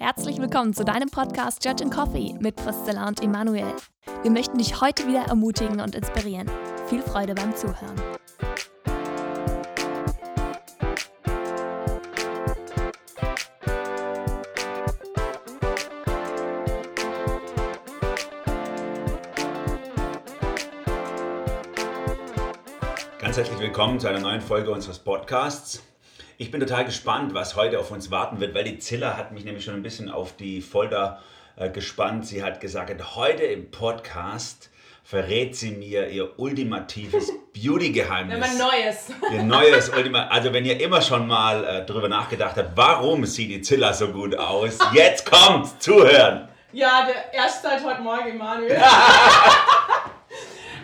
Herzlich willkommen zu deinem Podcast Judge and Coffee mit Priscilla und Emanuel. Wir möchten dich heute wieder ermutigen und inspirieren. Viel Freude beim Zuhören. Ganz herzlich willkommen zu einer neuen Folge unseres Podcasts. Ich bin total gespannt, was heute auf uns warten wird, weil die Zilla hat mich nämlich schon ein bisschen auf die Folter äh, gespannt. Sie hat gesagt, heute im Podcast verrät sie mir ihr ultimatives Beauty-Geheimnis. Wenn man Neues. Ihr neues Ultima. Also wenn ihr immer schon mal äh, darüber nachgedacht habt, warum sieht die Zilla so gut aus, jetzt kommt, zuhören. Ja, der erst seit heute Morgen, Emanuel.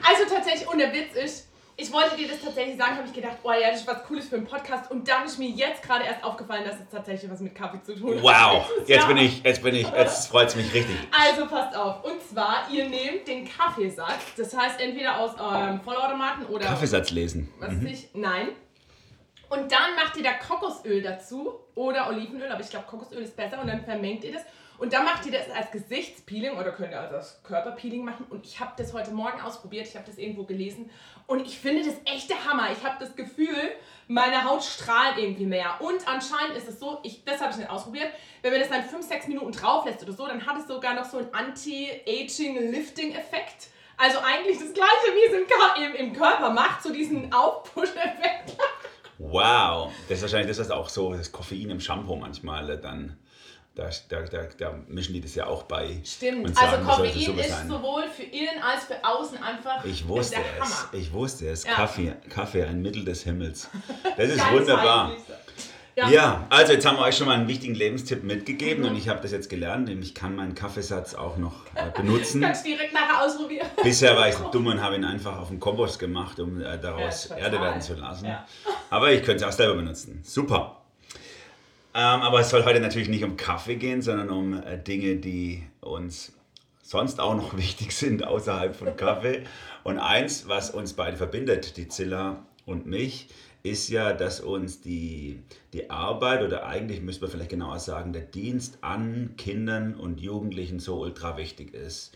also tatsächlich, und der Witz ist, ich wollte dir das tatsächlich sagen, habe ich gedacht, oh ja, das ist was Cooles für einen Podcast. Und dann ist mir jetzt gerade erst aufgefallen, dass es tatsächlich was mit Kaffee zu tun hat. Wow, jetzt bin ich, jetzt bin ich, jetzt freut es mich richtig. Also passt auf. Und zwar, ihr nehmt den Kaffeesatz. Das heißt, entweder aus eurem Vollautomaten oder. Kaffeesatz lesen. Was weiß ich? Nein. Und dann macht ihr da Kokosöl dazu oder Olivenöl, aber ich glaube Kokosöl ist besser und dann vermengt ihr das. Und dann macht ihr das als Gesichtspeeling oder könnt ihr also als Körperpeeling machen. Und ich habe das heute Morgen ausprobiert, ich habe das irgendwo gelesen und ich finde das echt der Hammer. Ich habe das Gefühl, meine Haut strahlt irgendwie mehr. Und anscheinend ist es so, ich, das habe ich nicht ausprobiert, wenn man das dann 5, 6 Minuten drauf lässt oder so, dann hat es sogar noch so einen Anti-Aging-Lifting-Effekt. Also eigentlich das gleiche, wie es im, im, im Körper macht, so diesen Aufpush-Effekt. Wow, das ist wahrscheinlich das, was auch so das Koffein im Shampoo manchmal dann, da, da, da, da mischen die das ja auch bei. Stimmt, also sagen, sollte Koffein ist sein. sowohl für innen als für außen einfach Ich wusste der es, Hammer. ich wusste es. Ja. Kaffee, Kaffee, ein Mittel des Himmels. Das ist wunderbar. Lisa. Ja. also jetzt haben wir euch schon mal einen wichtigen Lebenstipp mitgegeben Mhm. und ich habe das jetzt gelernt, nämlich ich kann meinen Kaffeesatz auch noch äh, benutzen. Kannst direkt nachher ausprobieren. Bisher war ich so dumm und habe ihn einfach auf den Kompost gemacht, um äh, daraus Ja. Erde werden zu lassen. Ja. Aber ich könnte es auch selber benutzen. Super. Ähm, aber es soll heute natürlich nicht um Kaffee gehen, sondern um äh, Dinge, die uns sonst auch noch wichtig sind außerhalb von Kaffee. Und eins, was uns beide verbindet, die Zilla und mich, ist ja, dass uns die, die Arbeit oder eigentlich müsste man vielleicht genauer sagen, der Dienst an Kindern und Jugendlichen so ultra wichtig ist.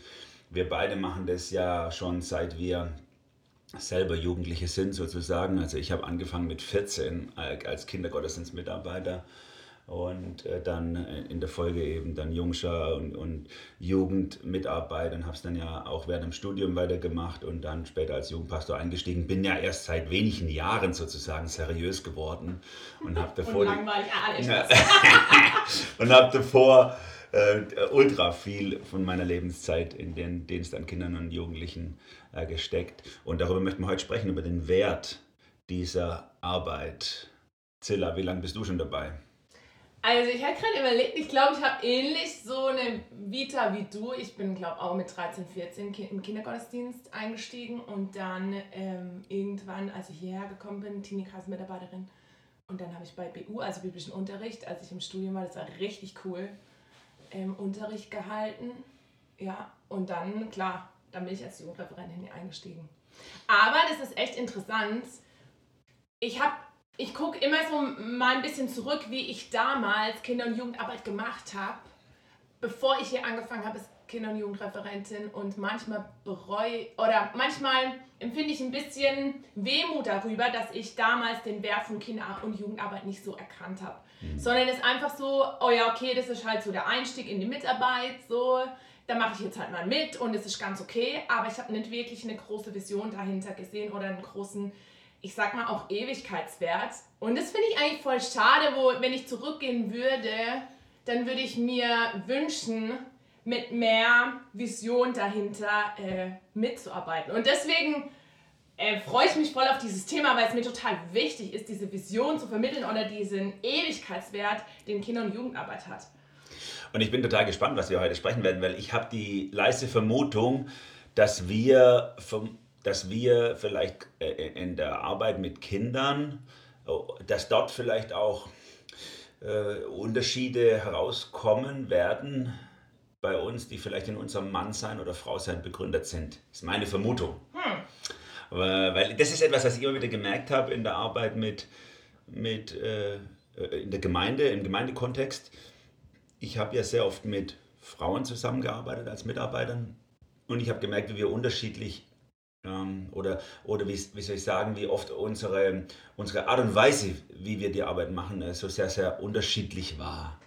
Wir beide machen das ja schon seit wir selber Jugendliche sind sozusagen. Also ich habe angefangen mit 14 äh, als Kindergottesdienstmitarbeiter und äh, dann äh, in der Folge eben dann Jungschar und, und Jugendmitarbeiter und habe es dann ja auch während dem Studium weitergemacht und dann später als Jugendpastor eingestiegen. Bin ja erst seit wenigen Jahren sozusagen seriös geworden und habe davor... Und langweilig. Ah, ja. und habe davor äh, ultra viel von meiner Lebenszeit in den Dienst an Kindern und Jugendlichen äh, gesteckt. Und darüber möchten wir heute sprechen, über den Wert dieser Arbeit. Zilla, wie lange bist du schon dabei? Also ich habe gerade überlegt, ich glaube, ich habe ähnlich so eine Vita wie du. Ich bin, glaube auch mit 13, 14 ki- im Kindergottesdienst eingestiegen und dann ähm, irgendwann, als ich hierher gekommen bin, Teenie-Kreismitarbeiterin. Und dann habe ich bei BU, also biblischen Unterricht, als ich im Studium war, das war richtig cool, ähm, Unterricht gehalten. Ja, und dann, klar, dann bin ich als Jugendreferentin eingestiegen. Aber das ist echt interessant. Ich habe ich gucke immer so mal ein bisschen zurück, wie ich damals Kinder- und Jugendarbeit gemacht habe, bevor ich hier angefangen habe als Kinder- und Jugendreferentin. Und manchmal bereue oder manchmal empfinde ich ein bisschen Wehmut darüber, dass ich damals den Wert von Kinder- und Jugendarbeit nicht so erkannt habe. Sondern es ist einfach so, oh ja, okay, das ist halt so der Einstieg in die Mitarbeit, so. Da mache ich jetzt halt mal mit und es ist ganz okay, aber ich habe nicht wirklich eine große Vision dahinter gesehen oder einen großen ich sag mal auch Ewigkeitswert. Und das finde ich eigentlich voll schade, wo, wenn ich zurückgehen würde, dann würde ich mir wünschen, mit mehr Vision dahinter äh, mitzuarbeiten. Und deswegen äh, freue ich mich voll auf dieses Thema, weil es mir total wichtig ist, diese Vision zu vermitteln oder diesen Ewigkeitswert, den Kinder- und Jugendarbeit hat. Und ich bin total gespannt, was wir heute sprechen werden, weil ich habe die leise Vermutung, dass wir, vom, dass wir vielleicht äh, in der Arbeit mit Kindern, oh, dass dort vielleicht auch äh, Unterschiede herauskommen werden bei uns, die vielleicht in unserem Mannsein oder Frausein begründet sind. Das ist meine Vermutung. Aber- Weil das ist etwas, was ich immer wieder gemerkt habe in der Arbeit mit, mit äh, in der Gemeinde, im Gemeindekontext, ich habe ja sehr oft mit Frauen zusammengearbeitet als Mitarbeitern und ich habe gemerkt, wie wir unterschiedlich oder, oder wie, wie soll ich sagen, wie oft unsere, unsere Art und Weise, wie wir die Arbeit machen, äh, so sehr, sehr unterschiedlich war.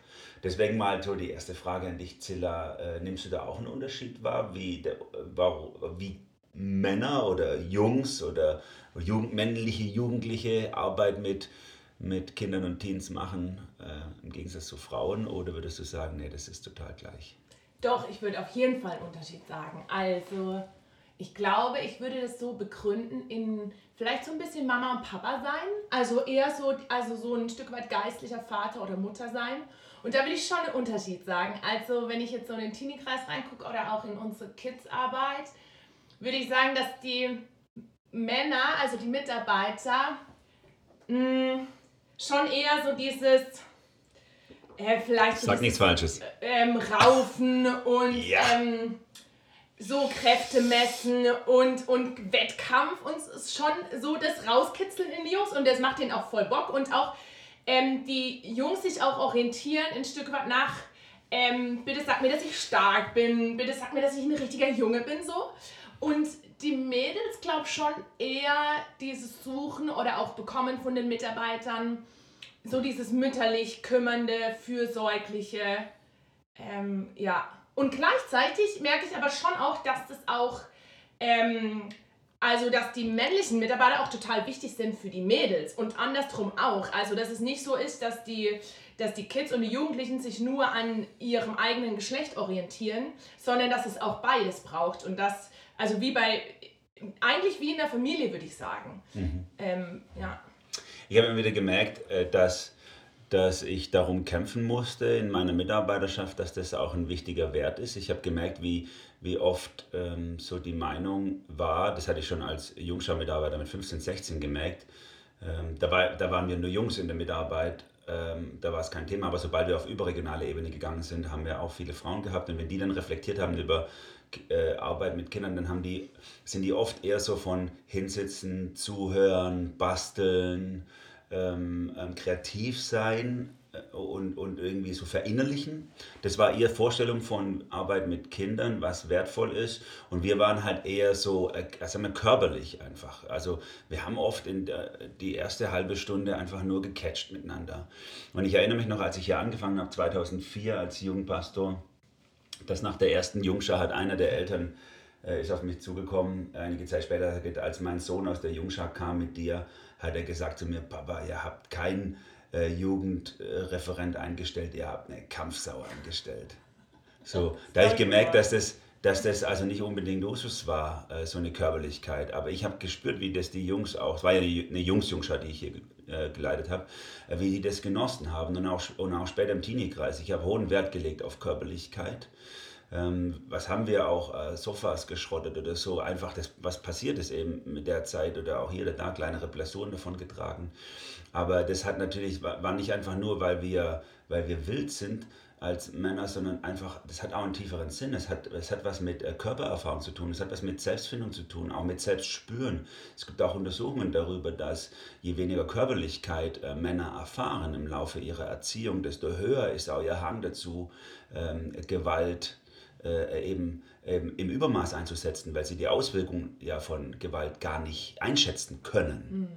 Deswegen mal so die erste Frage an dich, Zilla. Äh, nimmst du da auch einen Unterschied wahr, wie, der, wie Männer oder Jungs oder Jugend, männliche Jugendliche Arbeit mit, mit Kindern und Teens machen, äh, im Gegensatz zu Frauen? Oder würdest du sagen, nee, das ist total gleich? Doch, ich würde auf jeden Fall einen Unterschied sagen. Also, ich glaube, ich würde das so begründen in vielleicht so ein bisschen Mama und Papa sein. Also eher so, also so ein Stück weit geistlicher Vater oder Mutter sein. Und da will ich schon einen Unterschied sagen. Also, wenn ich jetzt so in den Teenie-Kreis reingucke oder auch in unsere Kids-Arbeit, würde ich sagen, dass die Männer, also die Mitarbeiter, mh, mm, schon eher so dieses, äh, vielleicht so Sag nichts Falsches. Ähm, Raufen und ja. ähm, so Kräfte messen und, und Wettkampf und es ist schon so das Rauskitzeln in die Jungs und das macht denen auch voll Bock und auch ähm, die Jungs sich auch orientieren ein Stück weit nach ähm, bitte sag mir, dass ich stark bin, bitte sag mir, dass ich ein richtiger Junge bin, so. Und die Mädels, glaube schon eher dieses Suchen oder auch bekommen von den Mitarbeitern, so dieses mütterlich kümmernde, fürsorgliche, ähm, ja. Und gleichzeitig merke ich aber schon auch, dass das auch, ähm, also dass die männlichen Mitarbeiter auch total wichtig sind für die Mädels und andersrum auch. Also dass es nicht so ist, dass die, dass die Kids und die Jugendlichen sich nur an ihrem eigenen Geschlecht orientieren, sondern dass es auch beides braucht und das, also wie bei, eigentlich wie in der Familie würde ich sagen. Mhm. Ähm, ja. Ich habe immer wieder gemerkt, äh, dass, dass ich darum kämpfen musste in meiner Mitarbeiterschaft, dass das auch ein wichtiger Wert ist. Ich habe gemerkt, wie, wie oft ähm, so die Meinung war, das hatte ich schon als Jungschau-Mitarbeiter mit 15, 16 gemerkt, ähm, da, war, da waren wir nur Jungs in der Mitarbeit, ähm, da war es kein Thema, aber sobald wir auf überregionale Ebene gegangen sind, haben wir auch viele Frauen gehabt und wenn die dann reflektiert haben über äh, Arbeit mit Kindern, dann haben die, sind die oft eher so von hinsitzen, zuhören, basteln, ähm, ähm, kreativ sein äh, und, und irgendwie so verinnerlichen. Das war ihre Vorstellung von Arbeit mit Kindern, was wertvoll ist. Und wir waren halt eher so, wir, körperlich einfach. Also wir haben oft in der, die erste halbe Stunde einfach nur gecatcht miteinander. Und ich erinnere mich noch, als ich hier angefangen habe, 2004 als Jugendpastor, dass nach der ersten Jungschar hat einer der Eltern äh, ist auf mich zugekommen, einige Zeit später, als mein Sohn aus der Jungschar kam mit dir, hat er gesagt zu mir, Papa, ihr habt keinen äh, Jugendreferent eingestellt, ihr habt eine Kampfsau eingestellt. So, da habe ich gemerkt, dass das, dass das also nicht unbedingt Usus war, äh, so eine Körperlichkeit. Aber ich habe gespürt, wie das die Jungs auch, es war ja eine Jungs-Jungschar, die ich hier äh, geleitet habe, äh, wie die das genossen haben und auch, und auch später im Teenie-Kreis. Ich habe hohen Wert gelegt auf Körperlichkeit. Ähm, was haben wir auch, äh, Sofas geschrottet oder so, einfach das, was passiert ist eben mit der Zeit oder auch hier oder da kleinere Blessuren davon getragen. Aber das hat natürlich, war nicht einfach nur, weil wir, weil wir wild sind, als Männer, sondern einfach, das hat auch einen tieferen Sinn. Es hat, es hat was mit äh, Körpererfahrung zu tun, es hat was mit Selbstfindung zu tun, auch mit Selbstspüren. Es gibt auch Untersuchungen darüber, dass je weniger Körperlichkeit äh, Männer erfahren im Laufe ihrer Erziehung, desto höher ist auch ihr Hang dazu, ähm, Gewalt äh, eben, eben, im Übermaß einzusetzen, weil sie die Auswirkungen ja von Gewalt gar nicht einschätzen können. Mhm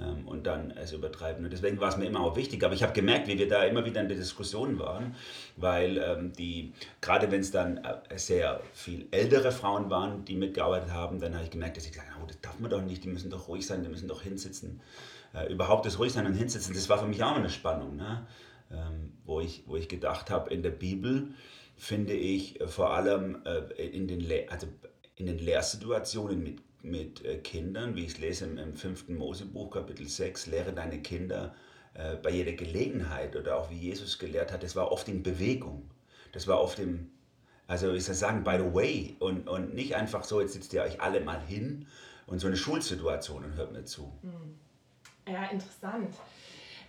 ähm, und dann es übertreiben. Und deswegen war es mir immer auch wichtig. Aber ich habe gemerkt, wie wir da immer wieder in der Diskussion waren, weil ähm, die, gerade wenn es dann äh, sehr viel ältere Frauen waren, die mitgearbeitet haben, dann habe ich gemerkt, dass ich gesagt habe, oh, das darf man doch nicht, die müssen doch ruhig sein, die müssen doch hinsitzen. Äh, überhaupt das ruhig sein und hinsitzen, das war für mich auch eine Spannung, ne? ähm, wo, ich, wo ich gedacht habe, in der Bibel finde ich äh, vor allem äh, in, den also in den Lehrsituationen mit mit äh, Kindern, wie ich es lese im, im 5. Mosebuch, Kapitel 6, lehre deine Kinder bei jeder Gelegenheit oder auch wie Jesus gelehrt hat, das war oft in Bewegung. Das war oft im, also ich soll sagen, by the way und, und nicht einfach so, jetzt sitzt ihr euch alle mal hin und so eine Schulsituation und hört mir zu. Hm. Ja, interessant.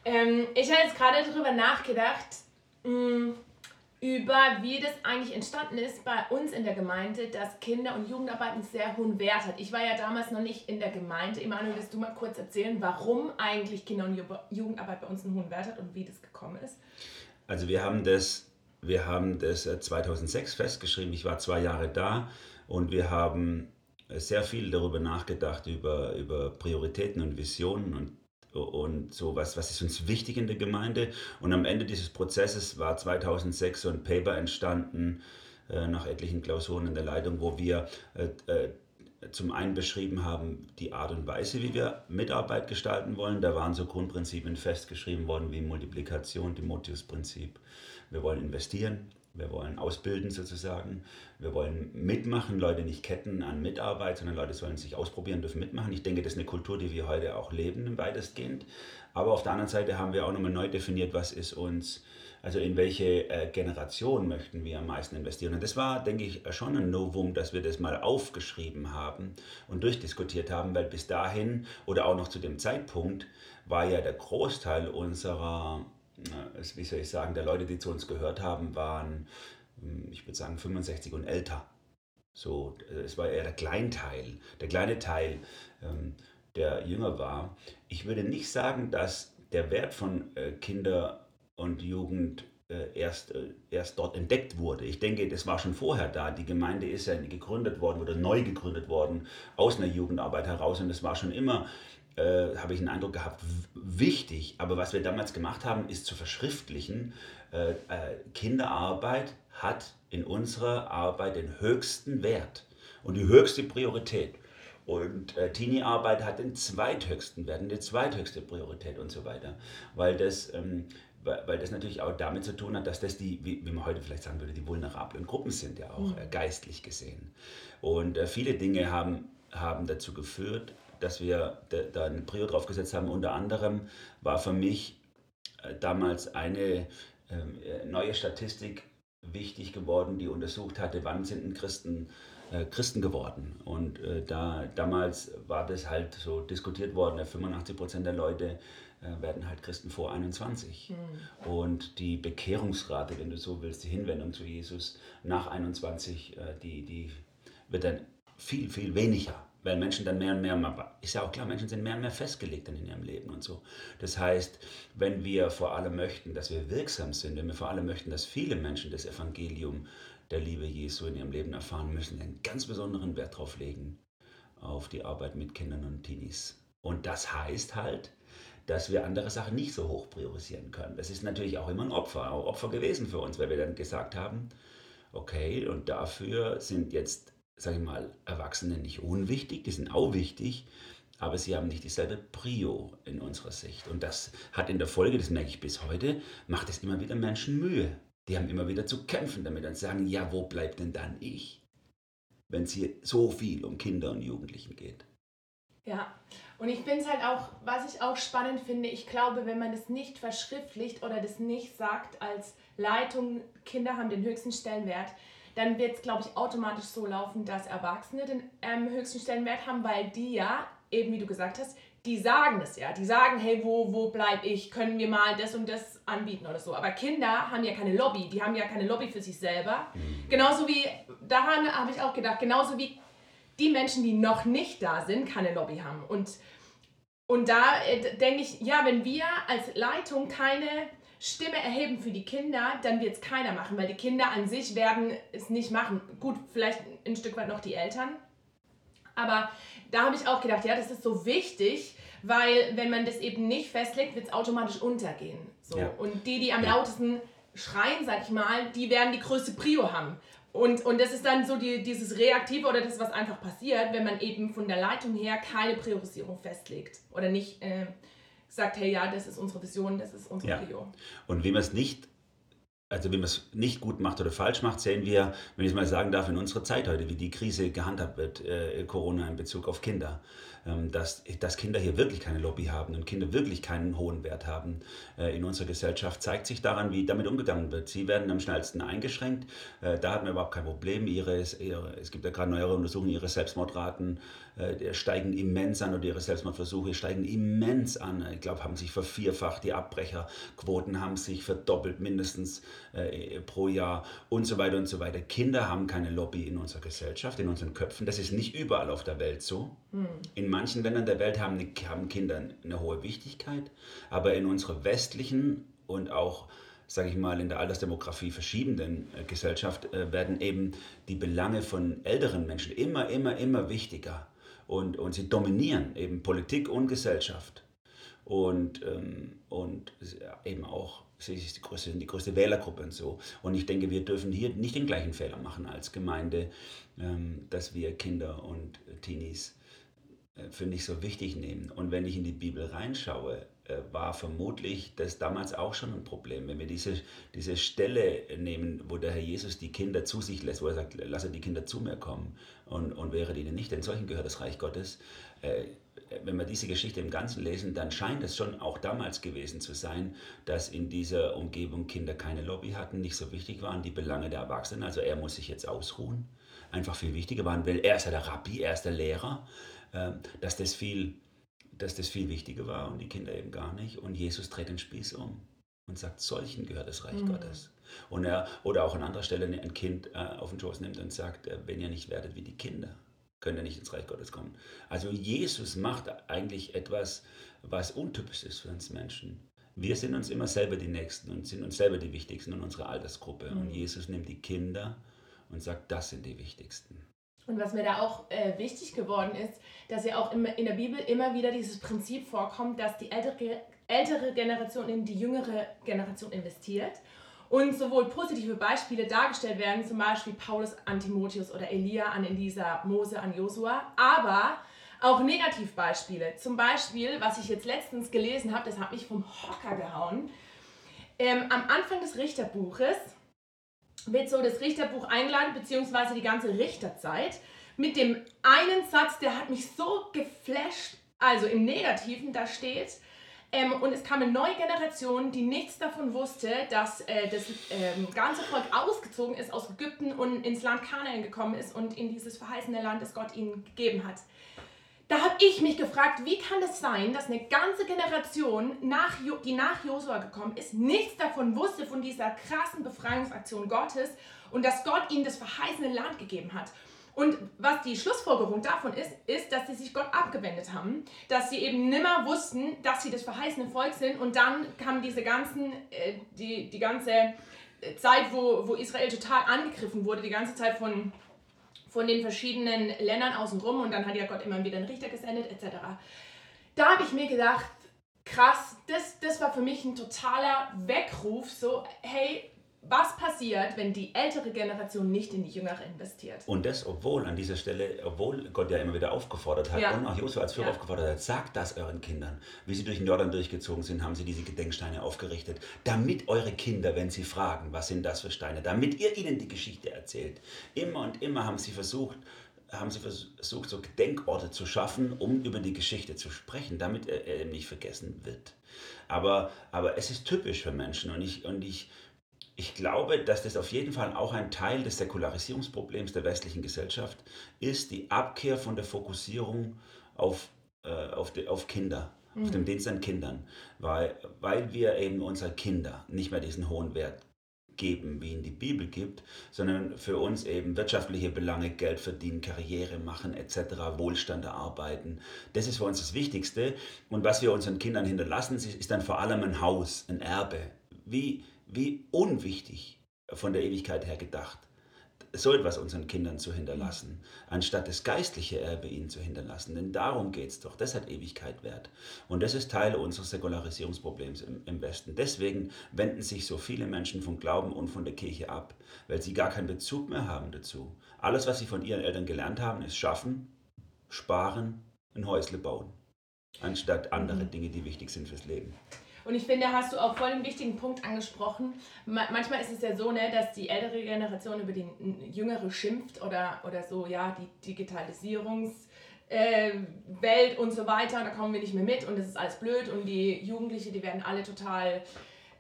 Ähm, ich habe jetzt gerade darüber nachgedacht, mh, hm, über wie das eigentlich entstanden ist bei uns in der Gemeinde, dass Kinder- und Jugendarbeit einen sehr hohen Wert hat. Ich war ja damals noch nicht in der Gemeinde. Emanuel, willst du mal kurz erzählen, warum eigentlich Kinder- und Jugendarbeit bei uns einen hohen Wert hat und wie das gekommen ist? Also wir haben das wir haben das 2006 festgeschrieben. Ich war zwei Jahre da und wir haben sehr viel darüber nachgedacht, über, über Prioritäten und Visionen und und so, was, was ist uns wichtig in der Gemeinde. Und am Ende dieses Prozesses war 2006 so ein Paper entstanden, äh, nach etlichen Klausuren in der Leitung, wo wir äh, äh, zum einen beschrieben haben, die Art und Weise, wie wir Mitarbeit gestalten wollen. Da waren so Grundprinzipien festgeschrieben worden wie Multiplikation, Timotheus-Prinzip. Wir wollen investieren, wir wollen ausbilden sozusagen. Wir wollen mitmachen, Leute nicht ketten an Mitarbeit, sondern Leute sollen sich ausprobieren, dürfen mitmachen. Ich denke, das ist eine Kultur, die wir heute auch leben, weitestgehend. Aber auf der anderen Seite haben wir auch nochmal neu definiert, was ist uns, also in welche äh, Generation möchten wir am meisten investieren. Und das war, denke ich, schon ein Novum, dass wir das mal aufgeschrieben haben und durchdiskutiert haben, weil bis dahin oder auch noch zu dem Zeitpunkt war ja der Großteil unserer wie soll ich sagen, der Leute, die zu uns gehört haben, waren, hm, ich würde sagen, 65 und älter. So, es war eher der Kleinteil, der kleine Teil, ähm, der jünger war. Ich würde nicht sagen, dass der Wert von äh, Kinder und Jugend äh, erst, äh, erst dort entdeckt wurde. Ich denke, das war schon vorher da. Die Gemeinde ist ja gegründet worden oder neu gegründet worden aus einer Jugendarbeit heraus und es war schon immer äh, habe ich einen Eindruck gehabt, wichtig. Aber was wir damals gemacht haben, ist zu verschriftlichen, äh, äh, Kinderarbeit hat in unserer Arbeit den höchsten Wert und die höchste Priorität. Und äh, Teenie-Arbeit hat den zweithöchsten Wert und die zweithöchste Priorität und so weiter. Weil das, ähm, weil das natürlich auch damit zu tun hat, dass das die, wie, man heute vielleicht sagen würde, die vulnerablen Gruppen sind, ja auch mhm. äh, geistlich gesehen. Und äh, viele Dinge haben, haben dazu geführt, dass wir da eine Prio drauf gesetzt haben. Unter anderem war für mich äh, damals eine ähm, äh, neue Statistik wichtig geworden, die untersucht hatte, wann sind Christen äh, Christen geworden. Und äh, da, damals war das halt so diskutiert worden, 85 Prozent der Leute äh, werden halt Christen vor 21. Mhm. Und die Bekehrungsrate, wenn du so willst, die Hinwendung zu Jesus nach 21, äh, die, die wird dann viel, viel weniger weil Menschen dann mehr und mehr, ist ja auch klar, Menschen sind mehr und mehr festgelegt in ihrem Leben und so. Das heißt, wenn wir vor allem möchten, dass wir wirksam sind, wenn wir vor allem möchten, dass viele Menschen das Evangelium der Liebe Jesu in ihrem Leben erfahren, müssen wir einen ganz besonderen Wert darauf legen, auf die Arbeit mit Kindern und Teenies. Und das heißt halt, dass wir andere Sachen nicht so hoch priorisieren können. Das ist natürlich auch immer ein Opfer, auch Opfer gewesen für uns, weil wir dann gesagt haben, okay, und dafür sind jetzt sage ich mal, Erwachsene nicht unwichtig, die sind auch wichtig, aber sie haben nicht dieselbe Prio in unserer Sicht. Und das hat in der Folge, das merke ich bis heute, macht es immer wieder Menschen Mühe. Die haben immer wieder zu kämpfen damit und sagen, ja, wo bleibt denn dann ich, wenn es hier so viel um Kinder und Jugendlichen geht? Ja, und ich finde es halt auch, was ich auch spannend finde, ich glaube, wenn man das nicht verschriftlicht oder das nicht sagt als Leitung, Kinder haben den höchsten Stellenwert, dann wird es, glaube ich, automatisch so laufen, dass Erwachsene den ähm, höchsten Stellenwert haben, weil die ja, eben wie du gesagt hast, die sagen das ja. Die sagen, hey, wo, wo bleib ich? Können wir mal das und das anbieten oder so. Aber Kinder haben ja keine Lobby. Die haben ja keine Lobby für sich selber. Mhm. Genauso wie, daran habe ich auch gedacht, genauso wie die Menschen, die noch nicht da sind, keine Lobby haben. Und, und da äh, denke ich, ja, wenn wir als Leitung keine Stimme erheben für die Kinder, dann wird es keiner machen, weil die Kinder an sich werden es nicht machen. Gut, vielleicht ein Stück weit noch die Eltern. Aber da habe ich auch gedacht, ja, das ist so wichtig, weil wenn man das eben nicht festlegt, wird es automatisch untergehen. So. Ja. Und die, die am ja. lautesten schreien, sag ich mal, die werden die größte Prio haben. Und, und das ist dann so die, dieses Reaktive oder das, was einfach passiert, wenn man eben von der Leitung her keine Priorisierung festlegt oder nicht äh, sagt, hey, ja, das ist unsere Vision, das ist unsere ja. Prio. Und wie man es nicht also wenn man es nicht gut macht oder falsch macht, sehen wir, wenn ich es mal sagen darf, in unserer Zeit heute, wie die Krise gehandhabt wird, äh, Corona in Bezug auf Kinder. Ähm, dass, dass Kinder hier wirklich keine Lobby haben und Kinder wirklich keinen hohen Wert haben äh, in unserer Gesellschaft, zeigt sich daran, wie damit umgegangen wird. Sie werden am schnellsten eingeschränkt. Äh, da hat man überhaupt kein Problem. Ihre, ihre, es gibt ja gerade neuere Untersuchungen, ihre Selbstmordraten äh, steigen immens an oder ihre Selbstmordversuche steigen immens an. Ich glaube, haben sich vervierfacht. Die Abbrecherquoten haben sich verdoppelt mindestens pro Jahr und so weiter und so weiter. Kinder haben keine Lobby in unserer Gesellschaft, in unseren Köpfen. Das ist nicht überall auf der Welt so. Hm. In manchen Ländern der Welt haben, haben Kinder eine hohe Wichtigkeit, aber in unserer westlichen und auch sage ich mal, in der Altersdemografie verschiedenen äh, Gesellschaft äh, werden eben die Belange von älteren Menschen immer, immer, immer wichtiger. Und, und sie dominieren eben Politik und Gesellschaft. Und, ähm, und eben auch sie ist die größte, die größte Wählergruppe und so. Und ich denke, wir dürfen hier nicht den gleichen Fehler machen als Gemeinde, ähm, dass wir Kinder und Teenies für nicht so wichtig nehmen. Und wenn ich in die Bibel reinschaue, äh, war vermutlich das damals auch schon ein Problem. Wenn wir diese, diese Stelle nehmen, wo der Herr Jesus die Kinder zu sich lässt, wo er sagt, lasse die Kinder zu mir kommen und, und wäre ihnen nicht, denn solchen gehört das Reich Gottes. Äh, wenn wir diese Geschichte im Ganzen lesen, dann scheint es schon auch damals gewesen zu sein, dass in dieser Umgebung Kinder keine Lobby hatten, nicht so wichtig waren, die Belange der Erwachsenen. Also er muss sich jetzt ausruhen. Einfach viel wichtiger waren, weil er ist ja der Rabbi, er ist der Lehrer, äh, dass das viel dass das viel wichtiger war und die Kinder eben gar nicht. Und Jesus dreht den Spieß um und sagt, solchen gehört das Reich mhm. Gottes. Und er, oder auch an anderer Stelle ein Kind äh, auf den Schoß nimmt und sagt, äh, wenn ihr nicht werdet wie die Kinder, könnt ihr nicht ins Reich Gottes kommen. Also Jesus macht eigentlich etwas, was untypisch ist für uns Menschen. Wir sind uns immer selber die Nächsten und sind uns selber die Wichtigsten in unserer Altersgruppe. Mhm. Und Jesus nimmt die Kinder und sagt, das sind die Wichtigsten. Und was mir da auch äh, wichtig geworden ist, dass ja auch in, in der Bibel immer wieder dieses Prinzip vorkommt, dass die ältere, ältere Generation in die jüngere Generation investiert und sowohl positive Beispiele dargestellt werden, zum Beispiel Paulus an Timotheus oder Elia an Elisa, Mose an Josua, aber auch Negativbeispiele. Zum Beispiel, was ich jetzt letztens gelesen habe, das hat mich vom Hocker gehauen. Ähm, am Anfang des Richterbuches wird so das Richterbuch eingeleitet, beziehungsweise die ganze Richterzeit, mit dem einen Satz, der hat mich so geflasht, also im Negativen, da steht, ähm, und es kam eine neue Generation, die nichts davon wusste, dass äh, das ähm, ganze Volk ausgezogen ist aus Ägypten und ins Land Kanaan gekommen ist und in dieses verheißene Land, das Gott ihnen gegeben hat. Da habe ich mich gefragt, wie kann es sein, dass eine ganze Generation, nach, die nach Josua gekommen ist, nichts davon wusste, von dieser krassen Befreiungsaktion Gottes und dass Gott ihnen das verheißene Land gegeben hat. Und was die Schlussfolgerung davon ist, ist, dass sie sich Gott abgewendet haben, dass sie eben nimmer wussten, dass sie das verheißene Volk sind und dann kam diese ganzen, äh, die, die ganze Zeit, wo, wo Israel total angegriffen wurde, die ganze Zeit von von den verschiedenen Ländern außenrum und dann hat ja Gott immer wieder einen Richter gesendet etc. Da habe ich mir gedacht, krass, das, das war für mich ein totaler Weckruf, so hey, was passiert, wenn die ältere Generation nicht in die jüngere investiert? Und das, obwohl an dieser Stelle, obwohl Gott ja immer wieder aufgefordert hat ja. und auch Josua als Führer ja. aufgefordert hat, sagt das euren Kindern. Wie sie durch den Jordan durchgezogen sind, haben sie diese Gedenksteine aufgerichtet, damit eure Kinder, wenn sie fragen, was sind das für Steine, damit ihr ihnen die Geschichte erzählt. Immer und immer haben sie versucht, haben sie versucht, so Gedenkorte zu schaffen, um über die Geschichte zu sprechen, damit er, er nicht vergessen wird. Aber, aber es ist typisch für Menschen und ich, und ich ich glaube, dass das auf jeden Fall auch ein Teil des Säkularisierungsproblems der westlichen Gesellschaft ist, die Abkehr von der Fokussierung auf, äh, auf, die, auf Kinder, mhm. auf den Dienst an Kindern, weil, weil wir eben unseren Kindern nicht mehr diesen hohen Wert geben, wie ihn die Bibel gibt, sondern für uns eben wirtschaftliche Belange, Geld verdienen, Karriere machen etc., Wohlstand erarbeiten. Das ist für uns das Wichtigste. Und was wir unseren Kindern hinterlassen, ist dann vor allem ein Haus, ein Erbe. Wie, wie unwichtig von der Ewigkeit her gedacht, so etwas unseren Kindern zu hinterlassen, anstatt das geistliche Erbe ihnen zu hinterlassen. Denn darum geht es doch. Das hat Ewigkeit wert. Und das ist Teil unseres Säkularisierungsproblems im, im, Westen. Deswegen wenden sich so viele Menschen vom Glauben und von der Kirche ab, weil sie gar keinen Bezug mehr haben dazu. Alles, was sie von ihren Eltern gelernt haben, ist schaffen, sparen, ein Häusle bauen, anstatt andere mhm. Dinge, die wichtig sind fürs Leben. Und ich finde, hast du auch voll einen wichtigen Punkt angesprochen. manchmal ist es ja so, ne, dass die ältere Generation über die jüngere schimpft oder, oder so, ja, die Digitalisierungswelt äh, und so weiter, da kommen wir nicht mehr mit und das ist alles blöd und die Jugendlichen, die werden alle total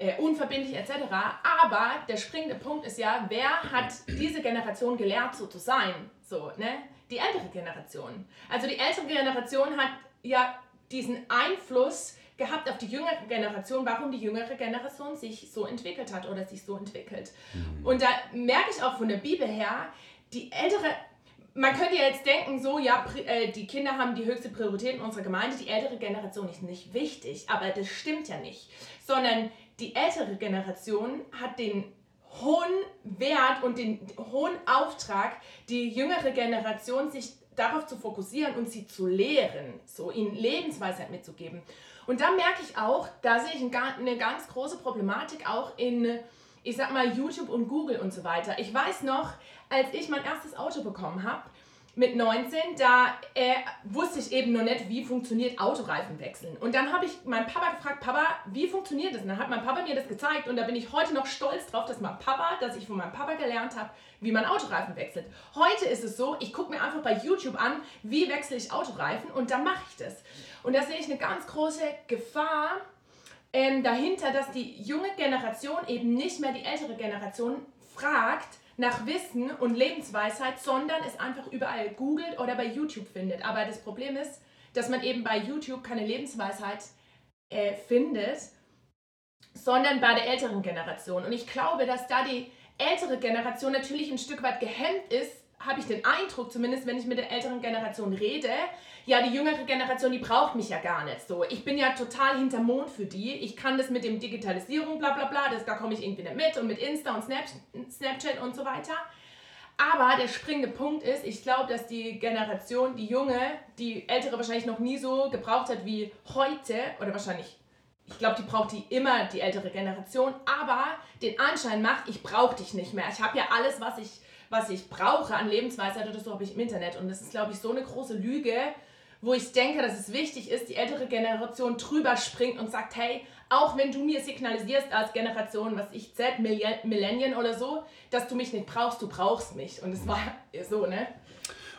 äh, unverbindlich etc. Aber der springende Punkt ist ja, wer hat diese Generation gelehrt, so zu sein? So, ne? Die ältere Generation. Also die ältere Generation hat ja diesen Einfluss gehabt auf die jüngere Generation, warum die jüngere Generation sich so entwickelt hat oder sich so entwickelt. Mhm. Und da merke ich auch von der Bibel her, die ältere, man könnte ja jetzt denken, so, ja, äh, die Kinder haben die höchste Priorität in unserer Gemeinde, die ältere Generation ist nicht wichtig, aber das stimmt ja nicht, sondern die ältere Generation hat den hohen Wert und den hohen Auftrag, die jüngere Generation sich darauf zu fokussieren und sie zu lehren, so ihnen Lebensweisheit mitzugeben. Und da merke ich auch, da sehe ich eine ganz große Problematik auch in, ich sag mal, YouTube und Google und so weiter. Ich weiß noch, als ich mein erstes Auto bekommen habe, mit 19, da äh, wusste ich eben noch nicht, wie funktioniert Autoreifen wechseln. Und dann habe ich meinen Papa gefragt, Papa, wie funktioniert das? Und dann hat mein Papa mir das gezeigt und da bin ich heute noch stolz drauf, dass mein Papa, dass ich von meinem Papa gelernt habe, wie man Autoreifen wechselt. Heute ist es so, ich gucke mir einfach bei YouTube an, wie wechsle ich Autoreifen und dann mache ich das. Und da sehe ich eine ganz große Gefahr ähm, dahinter, dass die junge Generation eben nicht mehr die ältere Generation fragt, nach Wissen und Lebensweisheit, sondern es einfach überall googelt oder bei YouTube findet. Aber das Problem ist, dass man eben bei YouTube keine Lebensweisheit äh, findet, sondern bei der älteren Generation. Und ich glaube, dass da die ältere Generation natürlich ein Stück weit gehemmt ist, habe ich den Eindruck, zumindest wenn ich mit der älteren Generation rede, ja, die jüngere Generation, die braucht mich ja gar nicht so. Ich bin ja total hinter Mond für die. Ich kann das mit dem Digitalisierung, bla bla bla, das, da komme ich irgendwie nicht mit und mit Insta und Snapchat und so weiter. Aber der springende Punkt ist, ich glaube, dass die Generation, die junge, die ältere wahrscheinlich noch nie so gebraucht hat wie heute, oder wahrscheinlich, ich glaube, die braucht die immer, die ältere Generation, aber den Anschein macht, ich brauche dich nicht mehr. Ich habe ja alles, was ich was ich brauche an Lebensweisheit oder so habe ich im Internet. Und das ist, glaube ich, so eine große Lüge, wo ich denke, dass es wichtig ist, die ältere Generation drüber springt und sagt, hey, auch wenn du mir signalisierst als Generation, was ich Z, Millennium oder so, dass du mich nicht brauchst, du brauchst mich. Und es war so, ne?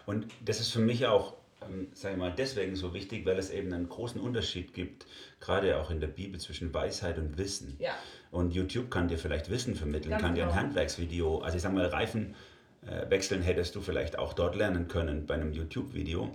Und das ist für mich auch, ähm, sag ich mal, deswegen so wichtig, weil es eben einen großen Unterschied gibt, gerade auch in der Bibel zwischen Weisheit und Wissen. Ja. Und YouTube kann dir vielleicht Wissen vermitteln, Ganz kann genau. dir ein genau. Handwerksvideo, also ich sag mal, Reifen wechseln hättest du vielleicht auch dort lernen können bei einem YouTube-Video.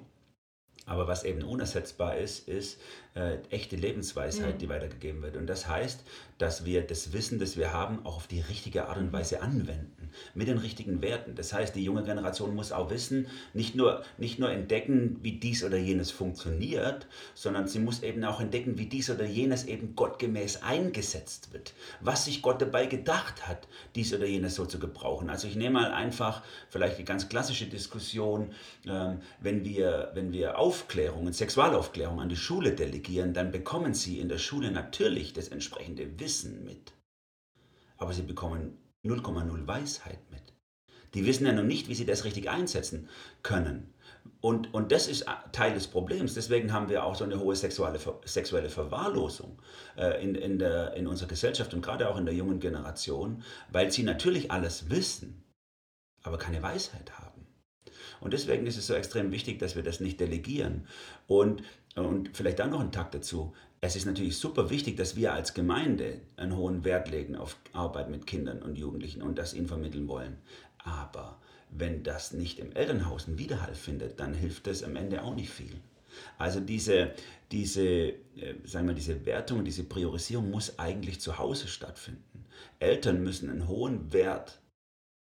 Aber was eben unersetzbar ist, ist äh, echte Lebensweisheit, mhm. die weitergegeben wird. Und das heißt, dass wir das Wissen, das wir haben, auch auf die richtige Art und Weise anwenden, mit den richtigen Werten. Das heißt, die junge Generation muss auch wissen, nicht nur, nicht nur entdecken, wie dies oder jenes funktioniert, sondern sie muss eben auch entdecken, wie dies oder jenes eben gottgemäß eingesetzt wird. Was sich Gott dabei gedacht hat, dies oder jenes so zu gebrauchen. Also ich nehme mal einfach vielleicht die ganz klassische Diskussion, ähm, wenn wir, wenn wir Aufklärung und Sexualaufklärung an die Schule delegieren, delegieren, dann bekommen sie in der Schule natürlich das entsprechende Wissen mit. Aber sie bekommen 0,0 Weisheit mit. Die wissen ja noch nicht, wie sie das richtig einsetzen können. Und, und das ist Teil des Problems. Deswegen haben wir auch so eine hohe sexuelle, sexuelle Verwahrlosung äh, in, in, der, in unserer Gesellschaft und gerade auch in der jungen Generation, weil sie natürlich alles wissen, aber keine Weisheit haben. Und deswegen ist es so extrem wichtig, dass wir das nicht delegieren. Und und vielleicht dann noch ein Takt dazu. Es ist natürlich super wichtig, dass wir als Gemeinde einen hohen Wert legen auf Arbeit mit Kindern und Jugendlichen und das ihnen vermitteln wollen. Aber wenn das nicht im Elternhaus einen Widerhall findet, dann hilft das am Ende auch nicht viel. Also diese, diese, äh, sagen wir, diese Wertung, diese Priorisierung muss eigentlich zu Hause stattfinden. Eltern müssen einen hohen Wert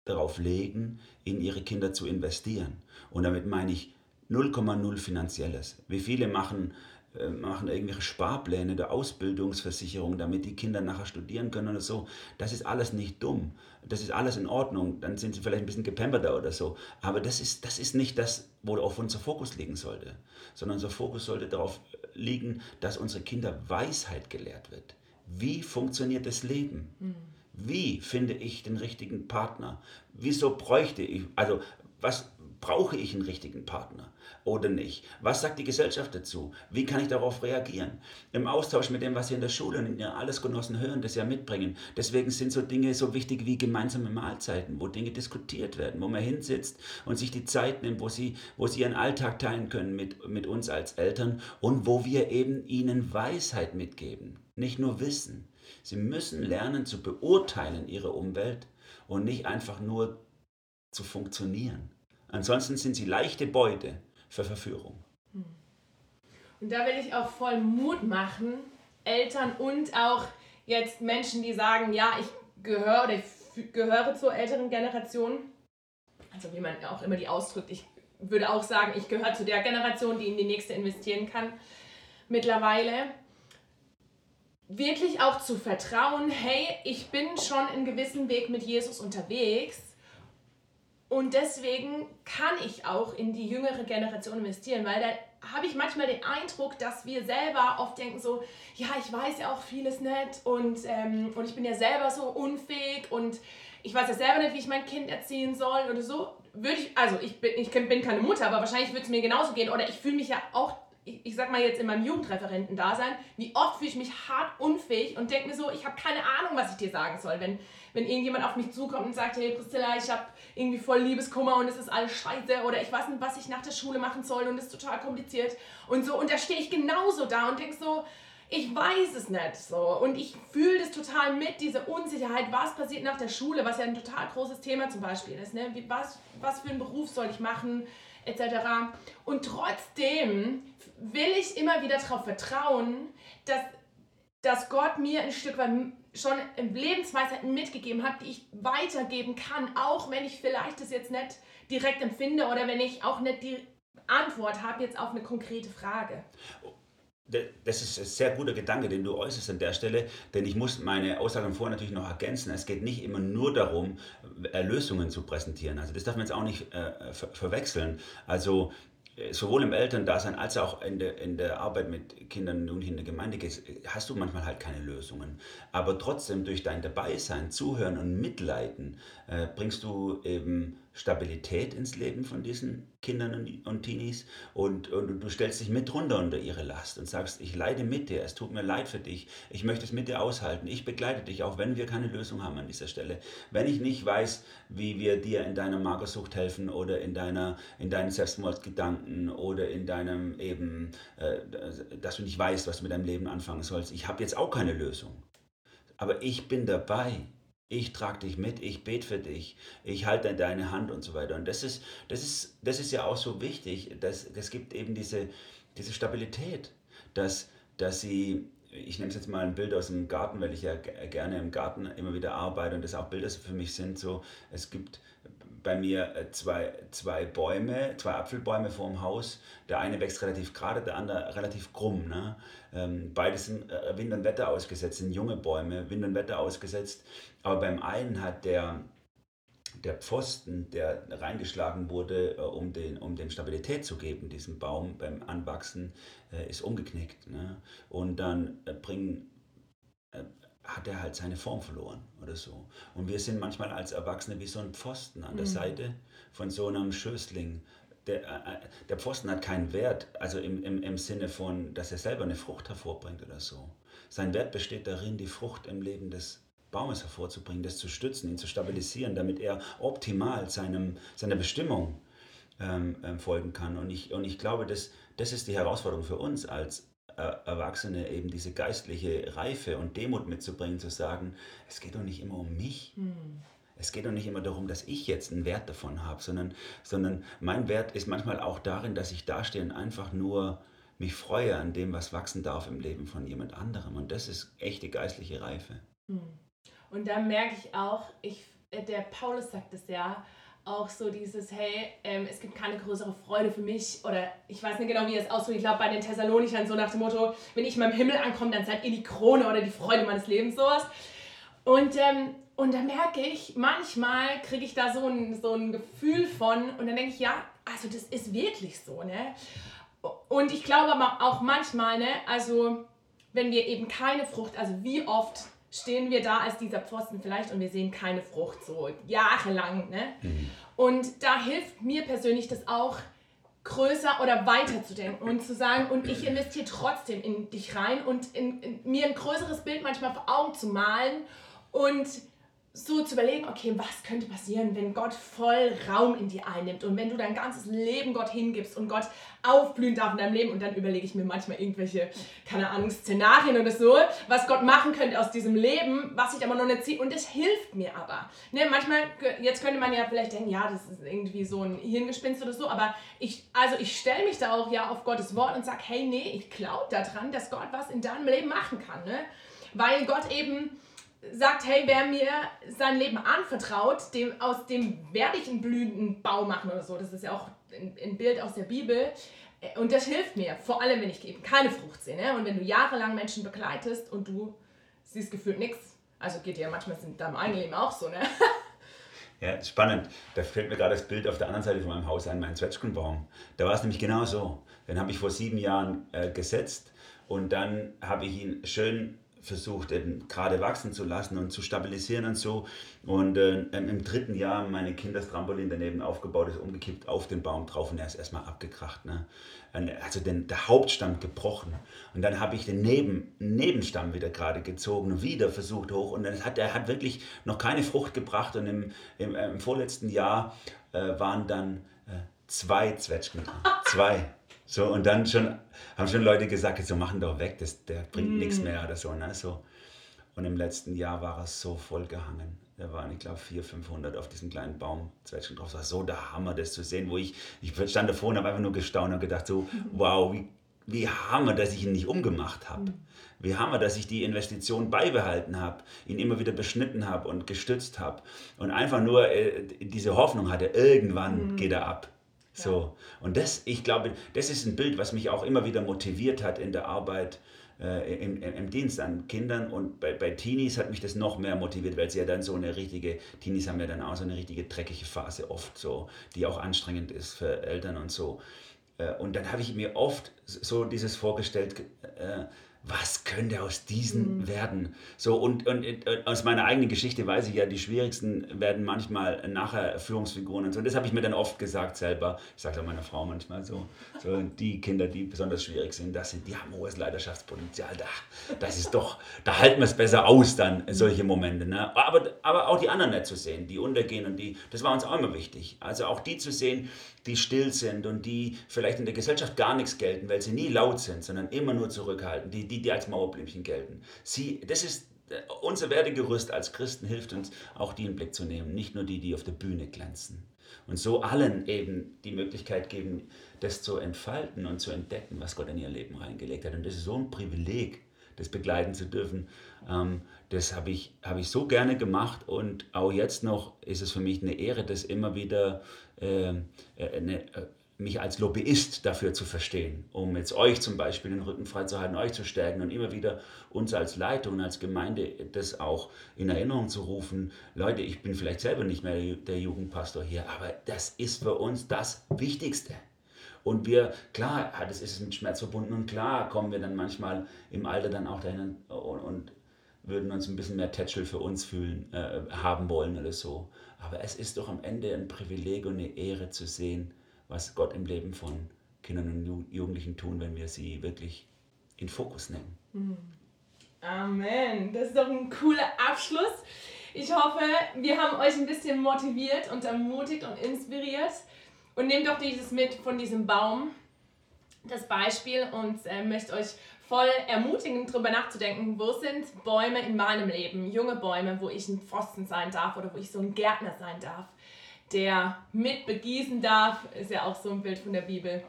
darauf legen, in ihre Kinder zu investieren. Und damit meine ich 0,0 finanzielles. Wie viele machen, äh, machen irgendwelche Sparpläne der Ausbildungsversicherung, damit die Kinder nachher studieren können oder so. Das ist alles nicht dumm. Das ist alles in Ordnung. Dann sind sie vielleicht ein bisschen gepemperter oder so. Aber das ist, das ist nicht das, worauf unser Fokus liegen sollte. Sondern unser Fokus sollte darauf liegen, dass unsere Kinder Weisheit gelehrt wird. Wie funktioniert das Leben? Mhm. Wie finde ich den richtigen Partner? Wieso bräuchte ich, also was brauche ich einen richtigen Partner? oder nicht? Was sagt die Gesellschaft dazu? Wie kann ich darauf reagieren? Im Austausch mit dem, was Sie in der Schule und in Ihren Allesgenossen hören, das ja mitbringen. Deswegen sind so Dinge so wichtig wie gemeinsame Mahlzeiten, wo Dinge diskutiert werden, wo man hinsitzt und sich die Zeit nimmt, wo Sie, wo Sie Ihren Alltag teilen können mit, mit uns als Eltern und wo wir eben Ihnen Weisheit mitgeben, nicht nur Wissen. Sie müssen lernen zu beurteilen Ihre Umwelt und nicht einfach nur zu funktionieren. Ansonsten sind sie leichte Beute für Verführung. Und da will ich auch voll Mut machen, Eltern und auch jetzt Menschen, die sagen, ja, ich gehöre oder ich gehöre zur älteren Generation. Also wie man auch immer die ausdrückt, ich würde auch sagen, ich gehöre zu der Generation, die in die nächste investieren kann mittlerweile. Wirklich auch zu vertrauen, hey, ich bin schon einen gewissen Weg mit Jesus unterwegs und deswegen kann ich auch in die jüngere Generation investieren, weil da habe ich manchmal den Eindruck, dass wir selber oft denken so, ja, ich weiß ja auch vieles nicht und, ähm, und ich bin ja selber so unfähig und ich weiß ja selber nicht, wie ich mein Kind erziehen soll oder so. Würde ich, also ich bin, ich bin keine Mutter, aber wahrscheinlich würde es mir genauso gehen oder ich fühle mich ja auch ich, ich sag mal jetzt in meinem Jugendreferenten-Dasein, wie oft fühle ich mich hart unfähig und denke mir so, ich habe keine Ahnung, was ich dir sagen soll. Wenn, wenn irgendjemand auf mich zukommt und sagt, hey Priscilla, ich habe irgendwie voll Liebeskummer und es ist alles scheiße oder ich weiß nicht, was ich nach der Schule machen soll und es ist total kompliziert und so. Und da stehe ich genauso da und denke so, ich weiß es nicht so. Und ich fühle das total mit, diese Unsicherheit, was passiert nach der Schule, was ja ein total großes Thema zum Beispiel ist. Ne? Was, was für einen Beruf soll ich machen, etc. Und trotzdem will ich immer wieder darauf vertrauen, dass, dass Gott mir ein Stück weit schon Lebensweisheiten mitgegeben hat, die ich weitergeben kann, auch wenn ich vielleicht das jetzt nicht direkt empfinde oder wenn ich auch nicht die Antwort habe jetzt auf eine konkrete Frage. Das ist ein sehr guter Gedanke, den du äußerst an der Stelle, denn ich muss meine Aussagen vorher natürlich noch ergänzen. Es geht nicht immer nur darum, Lösungen zu präsentieren. Also das darf man jetzt auch nicht äh, ver verwechseln. Also sowohl im Elterndasein als auch in der, in der Arbeit mit Kindern und in der Gemeinde hast du manchmal halt keine Lösungen. Aber trotzdem durch dein Dabeisein, Zuhören und Mitleiden äh, bringst du eben Stabilität ins Leben von diesen Kindern und, und Teenies und, und du stellst dich mit runter unter ihre Last und sagst, ich leide mit dir, es tut mir leid für dich, ich möchte es mit dir aushalten, ich begleite dich, auch wenn wir keine Lösung haben an dieser Stelle. Wenn ich nicht weiß, wie wir dir in deiner Magersucht helfen oder in, deiner, in deinen Selbstmordgedanken oder in deinem eben, äh, dass du nicht weißt, was du mit deinem Leben anfangen sollst, ich habe jetzt auch keine Lösung. Aber ich bin dabei ich trage dich mit, ich bete für dich, ich halte deine Hand und so weiter. Und das ist, das ist, das ist ja auch so wichtig. Das, das gibt eben diese, diese Stabilität, dass, dass sie, ich nehme es jetzt mal ein Bild aus dem Garten, weil ich ja gerne im Garten immer wieder arbeite und das auch Bilder für mich sind. So, es gibt bei mir äh, zwei, zwei Bäume, zwei Apfelbäume vor dem Haus. Der eine wächst relativ gerade, der andere relativ krumm. Ne? Ähm, beide sind äh, Wind und Wetter ausgesetzt, sind junge Bäume, Wind und Wetter ausgesetzt. Aber beim einen hat der, der Pfosten, der reingeschlagen wurde, äh, um, den, um dem Stabilität zu geben, diesem Baum beim Anwachsen, ist umgeknickt. Ne? Und dann bringen hat er halt seine Form verloren oder so. Und wir sind manchmal als Erwachsene wie so ein Pfosten an der mhm. Seite von so einem Schößling. Der, äh, der Pfosten hat keinen Wert, also im, im, im Sinne von, dass er selber eine Frucht hervorbringt oder so. Sein Wert besteht darin, die Frucht im Leben des Baumes hervorzubringen, das zu stützen, ihn zu stabilisieren, damit er optimal seinem, seiner Bestimmung ähm, ähm folgen kann. Und ich, und ich glaube, das, das ist die Herausforderung für uns als Erwachsene eben diese geistliche Reife und Demut mitzubringen, zu sagen, es geht doch nicht immer um mich. Hm. Es geht doch nicht immer darum, dass ich jetzt einen Wert davon habe, sondern, sondern mein Wert ist manchmal auch darin, dass ich dastehe und einfach nur mich freue an dem, was wachsen darf im Leben von jemand anderem. Und das ist echte geistliche Reife. Hm. Und da merke ich auch, ich, äh, der Paulus sagt es ja, auch so dieses, hey, ähm, es gibt keine größere Freude für mich oder ich weiß nicht genau, wie es ausdrückt. Ich glaube, bei den Thessalonichern so nach dem Motto, wenn ich mal im Himmel ankomme, dann seid ihr die Krone oder die Freude meines Lebens, sowas. Und, ähm, und da merke ich, manchmal kriege ich da so ein, so ein Gefühl von und dann denke ich, ja, also das ist wirklich so, ne? Und ich glaube aber auch manchmal, ne, also wenn wir eben keine Frucht, also wie oft stehen wir da als dieser Pfosten vielleicht und wir sehen keine Frucht so jahrelang. Ne? Mhm. Und da hilft mir persönlich das auch, größer oder weiter zu denken und zu sagen, und ich investiere trotzdem in dich rein und in, in, mir ein größeres Bild manchmal vor Augen zu malen und so zu überlegen, okay, was könnte passieren, wenn Gott voll Raum in dir einnimmt und wenn du dein ganzes Leben Gott hingibst und Gott aufblühen darf in deinem Leben und dann überlege ich mir manchmal irgendwelche, keine Ahnung, Szenarien oder so, was Gott machen könnte aus diesem Leben, was ich aber noch nicht sehe und das hilft mir aber. Ne, manchmal, jetzt könnte man ja vielleicht denken, ja, das ist irgendwie so ein Hirngespinst oder so, aber ich, also ich stelle mich da auch ja auf Gottes Wort und sage, hey, nee, ich glaube daran, dass Gott was in deinem Leben machen kann, ne? weil Gott eben sagt, hey, wer mir sein Leben anvertraut, dem, aus dem werde ich einen blühenden Baum machen oder so. Das ist ja auch ein, Bild aus der Bibel. Äh, und das hilft mir, vor allem wenn ich eben keine Frucht sehe. Ne? Und wenn du jahrelang Menschen begleitest und du siehst gefühlt nichts, also geht ja manchmal in deinem eigenen Leben auch so, ne? Ja, spannend. Da fällt mir gerade das Bild auf der anderen Seite von meinem Haus ein, mein Zwetschgenbaum. Da war es nämlich genau so. Den habe ich vor sieben Jahren äh, gesetzt und dann habe ich ihn schön versucht, gerade wachsen zu lassen und zu stabilisieren und so. Und äh, im dritten Jahr meine Kinder das Trampolin daneben aufgebaut ist, umgekippt auf den Baum drauf und er ist erstmal abgekracht. Ne? Also den, der Hauptstamm gebrochen. Und dann habe ich den Neben, Nebenstamm wieder gerade gezogen und wieder versucht hoch. Und dann hat er hat wirklich noch keine Frucht gebracht. Und im, im, äh, im vorletzten Jahr äh, waren dann äh, zwei Zwetschgen dran. Zwei. So, und dann schon, haben schon Leute gesagt, so machen doch weg, das, der bringt mm. nichts mehr oder so, ne? so. Und im letzten Jahr war es so voll gehangen. Da waren, ich glaube, 400, 500 auf diesem kleinen Baumzweitschen drauf. Das war so der Hammer, das zu sehen, wo ich, ich stand davor und habe einfach nur gestaunt und gedacht, so, wow, wie, wie Hammer, dass ich ihn nicht umgemacht habe. Mm. Wie Hammer, dass ich die Investition beibehalten habe, ihn immer wieder beschnitten habe und gestützt habe. Und einfach nur äh, diese Hoffnung hatte, irgendwann mhm. geht er ab. So. Und das, ich glaube, das ist ein Bild, was mich auch immer wieder motiviert hat in der Arbeit äh, im, im, Dienst an Kindern. Und bei, bei Teenies hat mich das noch mehr motiviert, weil sie ja dann so eine richtige, Teenies haben ja dann auch so eine richtige dreckige Phase oft so, die auch anstrengend ist für Eltern und so. Äh, und dann habe ich mir oft so dieses vorgestellt, äh, was könnte aus diesen mhm. werden? So, und, und, und, aus meiner eigenen Geschichte weiß ich ja, die schwierigsten werden manchmal nachher Führungsfiguren und so. Und das habe ich mir dann oft gesagt selber. Ich sage auch meiner Frau manchmal so, so, die Kinder, die besonders schwierig sind, das sind, die haben hohes Leidenschaftspotenzial. Da, das ist doch, da halten wir es besser aus dann, solche Momente. Ne? Aber, aber auch die anderen nicht zu sehen, die untergehen und die, das war uns auch immer wichtig. Also auch die zu sehen, die still sind und die vielleicht in der Gesellschaft gar nichts gelten, weil sie nie laut sind, sondern immer nur zurückhalten, die, die, die als Mauerblümchen gelten. Sie, das ist äh, unser Werdegerüst als Christen hilft uns auch die in den Blick zu nehmen, nicht nur die, die auf der Bühne glänzen. Und so allen eben die Möglichkeit geben, das zu entfalten und zu entdecken, was Gott in ihr Leben reingelegt hat. Und das ist so ein Privileg, das begleiten zu dürfen. Ähm, das habe ich, hab ich so gerne gemacht und auch jetzt noch ist es für mich eine Ehre, das immer wieder ähm, äh, eine, äh, mich als Lobbyist dafür zu verstehen, um jetzt euch zum Beispiel den Rücken frei zu halten, euch zu stärken und immer wieder uns als Leitung, als Gemeinde das auch in Erinnerung zu rufen. Leute, ich bin vielleicht selber nicht mehr der Jugendpastor hier, aber das ist für uns das Wichtigste. Und wir, klar, das ist mit Schmerz verbunden und klar kommen wir dann manchmal im Alter dann auch dahin und, würden uns ein bisschen mehr Tätschel für uns fühlen, äh, haben wollen oder so. Aber es ist doch am Ende ein Privileg und eine Ehre zu sehen, was Gott im Leben von Kindern und Jugendlichen tun, wenn wir sie wirklich in Fokus nehmen. Hm. Amen. Das ist doch ein cooler Abschluss. Ich hoffe, wir haben euch ein bisschen motiviert und ermutigt und inspiriert. Und nehmt doch dieses mit von diesem Baum, das Beispiel, und äh, möchte euch voll ermutigen, darüber nachzudenken, wo sind Bäume in meinem Leben, junge Bäume, wo ich ein Pfosten sein darf oder wo ich so ein Gärtner sein darf, der mit begießen darf, ist ja auch so ein Bild von der Bibel.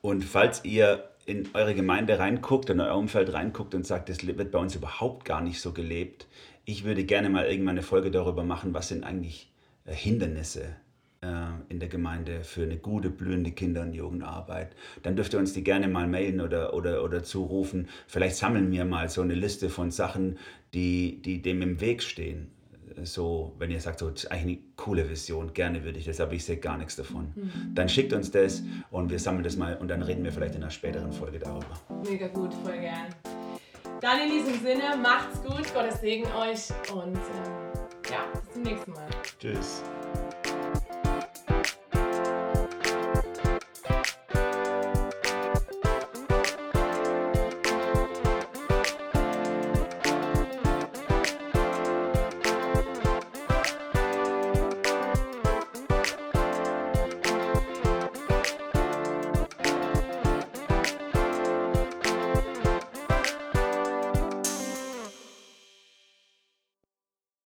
Und falls ihr in eure Gemeinde reinguckt, in euer Umfeld reinguckt und sagt, das wird bei uns überhaupt gar nicht so gelebt, ich würde gerne mal irgendwann eine Folge darüber machen, was sind eigentlich äh, Hindernisse äh, in der Gemeinde für eine gute, blühende Kinder- und Jugendarbeit, dann dürft ihr uns die gerne mal mailen oder, oder, oder zurufen. Vielleicht sammeln wir mal so eine Liste von Sachen, die, die dem im Weg stehen. So, wenn ihr sagt, so, eigentlich eine coole Vision, gerne würde ich das, aber ich sehe gar nichts davon. Mhm. Dann schickt uns das und wir sammeln das mal und dann reden wir vielleicht in einer späteren Folge darüber. Mega gut, voll gern. Dann in diesem Sinne, macht's gut, Gottes Segen euch und ähm, ja, bis zum nächsten Mal. Tschüss.